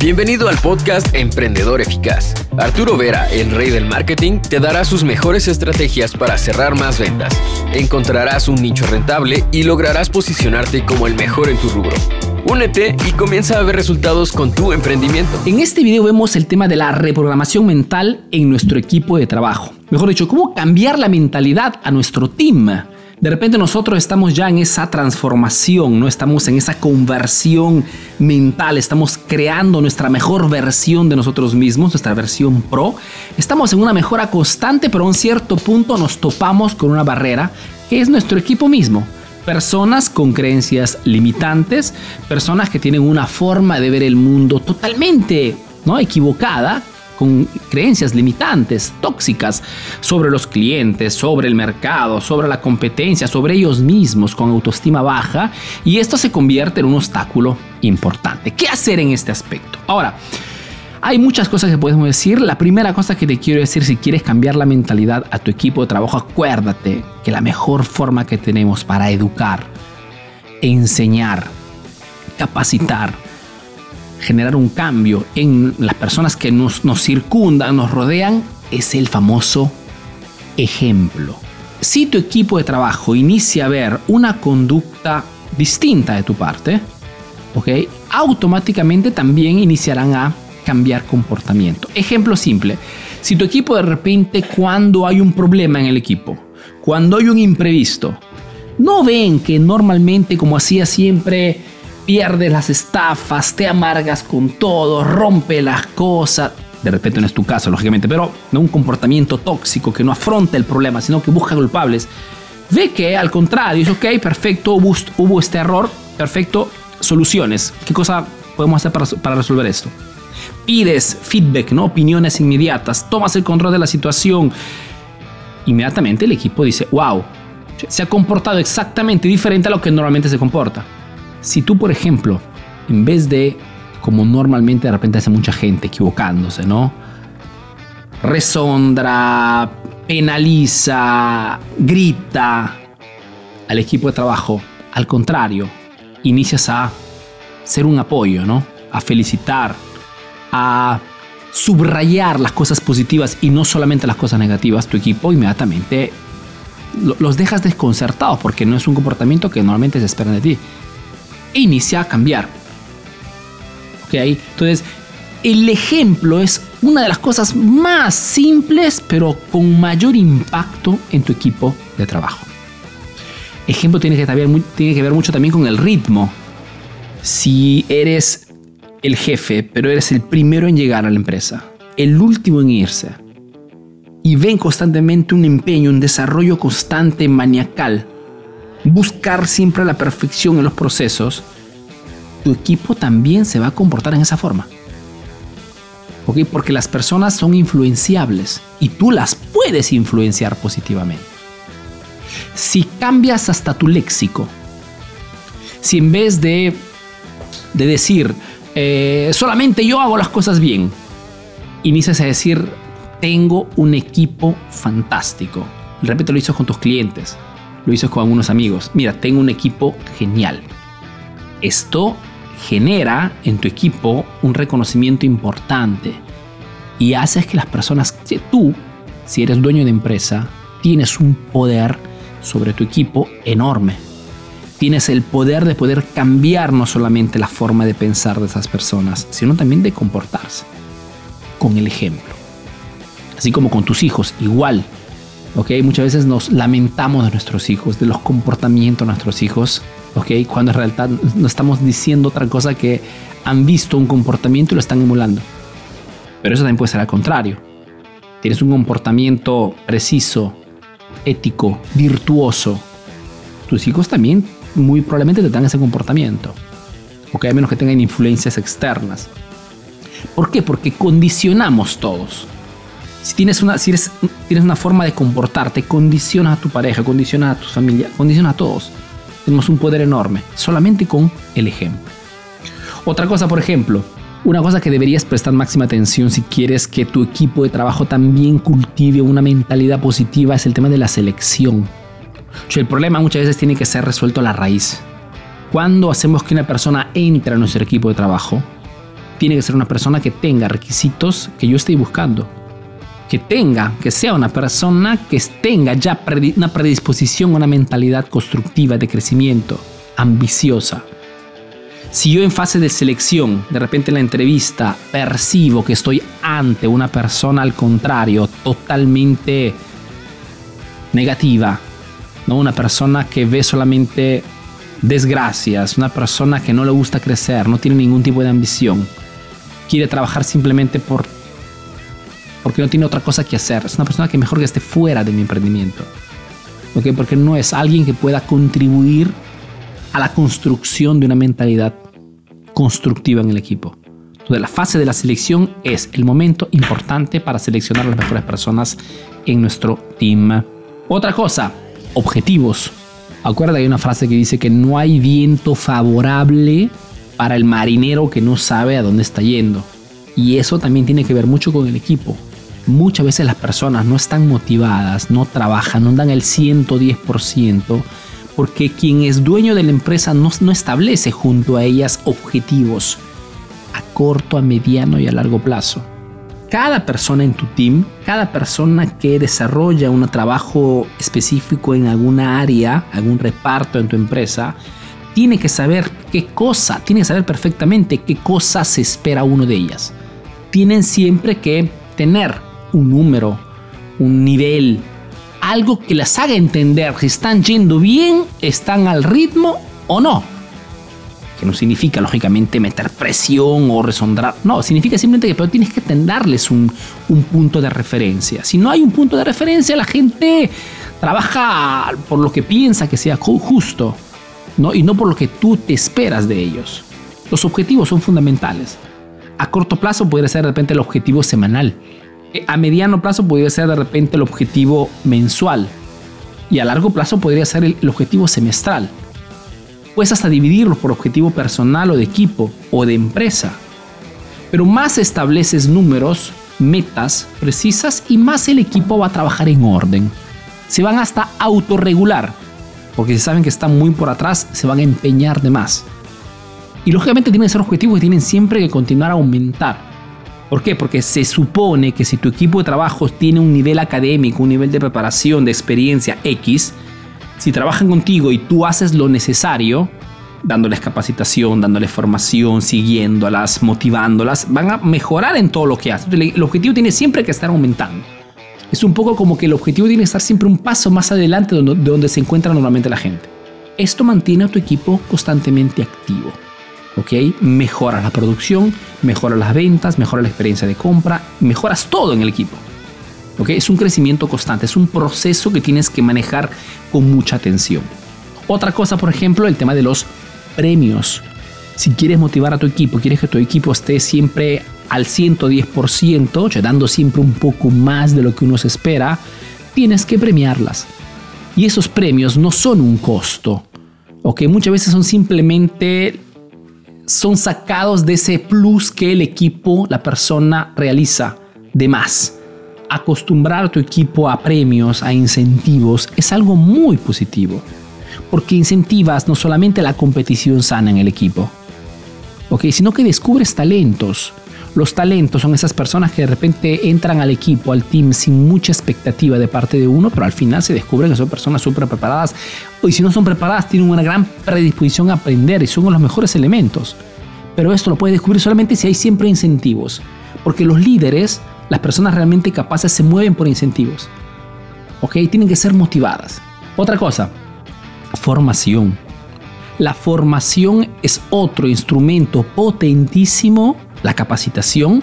Bienvenido al podcast Emprendedor Eficaz. Arturo Vera, el rey del marketing, te dará sus mejores estrategias para cerrar más ventas. Encontrarás un nicho rentable y lograrás posicionarte como el mejor en tu rubro. Únete y comienza a ver resultados con tu emprendimiento. En este video vemos el tema de la reprogramación mental en nuestro equipo de trabajo. Mejor dicho, cómo cambiar la mentalidad a nuestro team. De repente nosotros estamos ya en esa transformación, no estamos en esa conversión mental, estamos creando nuestra mejor versión de nosotros mismos, nuestra versión pro. Estamos en una mejora constante, pero a un cierto punto nos topamos con una barrera que es nuestro equipo mismo. Personas con creencias limitantes, personas que tienen una forma de ver el mundo totalmente ¿no? equivocada, con creencias limitantes, tóxicas sobre los clientes, sobre el mercado, sobre la competencia, sobre ellos mismos, con autoestima baja, y esto se convierte en un obstáculo importante. ¿Qué hacer en este aspecto? Ahora, hay muchas cosas que podemos decir. La primera cosa que te quiero decir, si quieres cambiar la mentalidad a tu equipo de trabajo, acuérdate que la mejor forma que tenemos para educar, enseñar, capacitar, generar un cambio en las personas que nos, circundan, nos rodean, es el famoso ejemplo. Si tu equipo de trabajo inicia a ver una conducta distinta de tu parte, automáticamente también iniciarán a cambiar comportamiento. Ejemplo simple, si tu equipo de repente cuando hay un problema en el equipo, cuando hay un imprevisto, no ven que normalmente como hacía siempre pierdes las estafas, te amargas con todo, rompe las cosas. De repente no es tu caso, lógicamente, pero no un comportamiento tóxico que no afronta el problema, sino que busca culpables. Ve que al contrario, es ok, perfecto, hubo, este error, perfecto, soluciones. ¿Qué cosa podemos hacer para, para resolver esto? Pides feedback, ¿no? opiniones inmediatas, tomas el control de la situación. Inmediatamente el equipo dice, wow, se ha comportado exactamente diferente a lo que normalmente se comporta. Si tú, por ejemplo, en vez de, como normalmente de repente hace mucha gente equivocándose, ¿no? Resondra, penaliza, grita al equipo de trabajo, al contrario, inicias a ser un apoyo, ¿no? A felicitar, a subrayar las cosas positivas y no solamente las cosas negativas, tu equipo inmediatamente los dejas desconcertados porque no es un comportamiento que normalmente se espera de ti inicia a cambiar. ¿Ok? Entonces, el ejemplo es una de las cosas más simples, pero con mayor impacto en tu equipo de trabajo. Ejemplo tiene que, tiene que ver mucho también con el ritmo. Si eres el jefe, pero eres el primero en llegar a la empresa, el último en irse, y ven constantemente un empeño, un desarrollo constante, maniacal, buscar siempre la perfección en los procesos, tu equipo también se va a comportar en esa forma. Porque las personas son influenciables y tú las puedes influenciar positivamente. Si cambias hasta tu léxico, si en vez de, de decir eh, solamente yo hago las cosas bien, inicias a decir tengo un equipo fantástico. Repito, lo hizo con tus clientes, lo hizo con algunos amigos. Mira, tengo un equipo genial. Esto genera en tu equipo un reconocimiento importante y haces que las personas, que tú, si eres dueño de empresa, tienes un poder sobre tu equipo enorme. Tienes el poder de poder cambiar no solamente la forma de pensar de esas personas, sino también de comportarse con el ejemplo. Así como con tus hijos, igual. ¿Ok? Muchas veces nos lamentamos de nuestros hijos, de los comportamientos de nuestros hijos, ¿ok? Cuando en realidad no estamos diciendo otra cosa que han visto un comportamiento y lo están emulando. Pero eso también puede ser al contrario. Tienes un comportamiento preciso, ético, virtuoso. Tus hijos también muy probablemente te dan ese comportamiento. ¿ok? A menos que tengan influencias externas. ¿Por qué? Porque condicionamos todos. Si tienes una, si tienes una forma de comportarte, condicionas a tu pareja, condicionas a tu familia, condicionas a todos tenemos un poder enorme, solamente con el ejemplo. Otra cosa, por ejemplo, una cosa que deberías prestar máxima atención si quieres que tu equipo de trabajo también cultive una mentalidad positiva es el tema de la selección. El problema muchas veces tiene que ser resuelto a la raíz. Cuando hacemos que una persona entre a nuestro equipo de trabajo, tiene que ser una persona que tenga requisitos que yo estoy buscando. Que tenga, que sea una persona que tenga ya una predisposición, una mentalidad constructiva de crecimiento, ambiciosa. Si yo en fase de selección, de repente en la entrevista, percibo que estoy ante una persona al contrario, totalmente negativa, ¿no? una persona que ve solamente desgracias, una persona que no le gusta crecer, no tiene ningún tipo de ambición, quiere trabajar simplemente por porque no tiene otra cosa que hacer. Es una persona que mejor que esté fuera de mi emprendimiento. ¿Okay? Porque no es alguien que pueda contribuir a la construcción de una mentalidad constructiva en el equipo. Entonces, la fase de la selección es el momento importante para seleccionar a las mejores personas en nuestro team. Otra cosa, objetivos. Acuérdate, hay una frase que dice que no hay viento favorable para el marinero que no sabe a dónde está yendo. Y eso también tiene que ver mucho con el equipo. Muchas veces las personas no están motivadas, no trabajan, no dan el 110%, porque quien es dueño de la empresa no, no establece junto a ellas objetivos a corto, a mediano y a largo plazo. Cada persona en tu team, cada persona que desarrolla un trabajo específico en alguna área, algún reparto en tu empresa, tiene que saber qué cosa, tiene que saber perfectamente qué cosa se espera uno de ellas. Tienen siempre que tener un número, un nivel, algo que les haga entender si están yendo bien, están al ritmo o no. Que no significa, lógicamente, meter presión o resondrar. No, significa simplemente que pero tienes que darles un, un punto de referencia. Si no hay un punto de referencia, la gente trabaja por lo que piensa que sea justo y no por lo que tú te esperas de ellos. Los objetivos son fundamentales. A corto plazo puede ser de repente el objetivo semanal. A mediano plazo podría ser de repente el objetivo mensual. Y a largo plazo podría ser el, objetivo semestral. Puedes hasta dividirlos por objetivo personal o de equipo o de empresa. Pero más estableces números, metas precisas y más el equipo va a trabajar en orden. Se van hasta autorregular porque si saben que están muy por atrás, se van a empeñar de más. Y lógicamente tienen que ser objetivos que tienen siempre que continuar a aumentar. ¿Por qué? Porque se supone que si tu equipo de trabajo tiene un nivel académico, un nivel de preparación, de experiencia X, si trabajan contigo y tú haces lo necesario, dándoles capacitación, dándoles formación, siguiéndolas, motivándolas, van a mejorar en todo lo que hacen. El objetivo tiene siempre que estar aumentando es un poco como que el objetivo tiene que estar siempre un paso más adelante de donde, se encuentra normalmente la gente. Esto mantiene a tu equipo constantemente activo. ¿Ok? Mejora la producción, mejora las ventas, mejora la experiencia de compra, mejoras todo en el equipo. ¿ok? Es un crecimiento constante, es un proceso que tienes que manejar con mucha atención. Otra cosa, por ejemplo, el tema de los premios. Si quieres motivar a tu equipo, quieres que tu equipo esté siempre al 110%, dando siempre un poco más de lo que uno se espera, tienes que premiarlas. Y esos premios no son un costo, ¿ok? Muchas veces son simplemente, son sacados de ese plus que el equipo, la persona realiza de más. Acostumbrar a tu equipo a premios, a incentivos, es algo muy positivo, porque incentivas no solamente la competición sana en el equipo, ¿ok? Sino que descubres talentos, los talentos son esas personas que de repente entran al equipo, al team, sin mucha expectativa de parte de uno, pero al final se descubren que son personas súper preparadas. Y si no son preparadas, tienen una gran predisposición a aprender y son los mejores elementos. Pero esto lo puedes descubrir solamente si hay siempre incentivos. Porque los líderes, las personas realmente capaces, se mueven por incentivos. ¿Ok? Tienen que ser motivadas. Otra cosa, formación. La formación es otro instrumento potentísimo la capacitación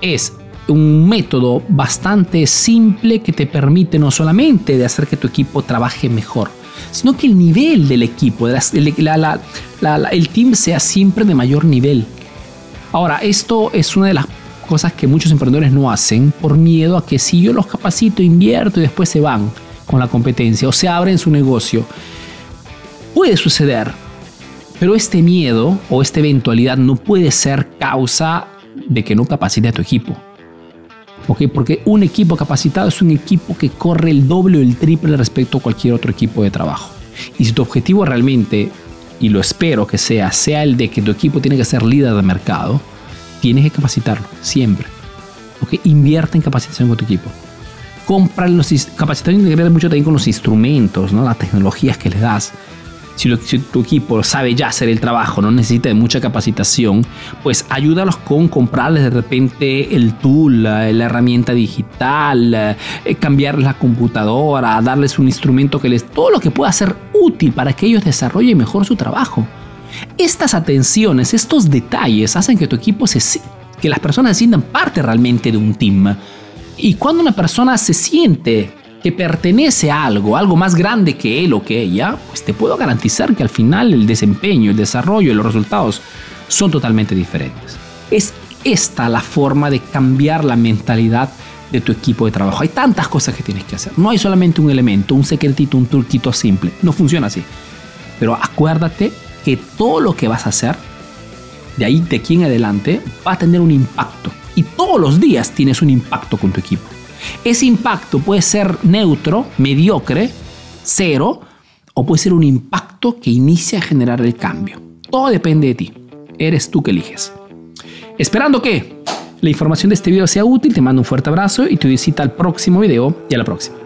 es un método bastante simple que te permite no solamente de hacer que tu equipo trabaje mejor, sino que el nivel del equipo, el team sea siempre de mayor nivel. Ahora, esto es una de las cosas que muchos emprendedores no hacen por miedo a que si yo los capacito, invierto y después se van con la competencia o se abren su negocio. Puede suceder, pero este miedo o esta eventualidad no puede ser causa de que no capacite a tu equipo. Porque un equipo capacitado es un equipo que corre el doble o el triple respecto a cualquier otro equipo de trabajo. Y si tu objetivo realmente, y lo espero que sea, sea el de que tu equipo tiene que ser líder de mercado, tienes que capacitarlo, siempre. ¿Ok? Invierte en capacitación con tu equipo. Compra los capacitación tiene que ver mucho también con los instrumentos, ¿no? las tecnologías que le das. Si, tu equipo sabe ya hacer el trabajo, no necesita de mucha capacitación, pues ayúdalos con comprarles de repente el tool, la, herramienta digital, eh, cambiarles la computadora, darles un instrumento que les... todo lo que pueda ser útil para que ellos desarrollen mejor su trabajo. Estas atenciones, estos detalles hacen que tu equipo se... que las personas se sientan parte realmente de un team. Y cuando una persona se siente que pertenece a algo, algo más grande que él o que ella, pues te puedo garantizar que al final el desempeño, el desarrollo y los resultados son totalmente diferentes. Es esta la forma de cambiar la mentalidad de tu equipo de trabajo. Hay tantas cosas que tienes que hacer. No hay solamente un elemento, un secretito, un truquito simple. No funciona así. Pero acuérdate que todo lo que vas a hacer, de ahí de aquí en adelante, va a tener un impacto. Y todos los días tienes un impacto con tu equipo. Ese impacto puede ser neutro, mediocre, cero, o puede ser un impacto que inicia a generar el cambio. Todo depende de ti. Eres tú que eliges. Esperando que la información de este video sea útil, te mando un fuerte abrazo y te visita al próximo video y a la próxima.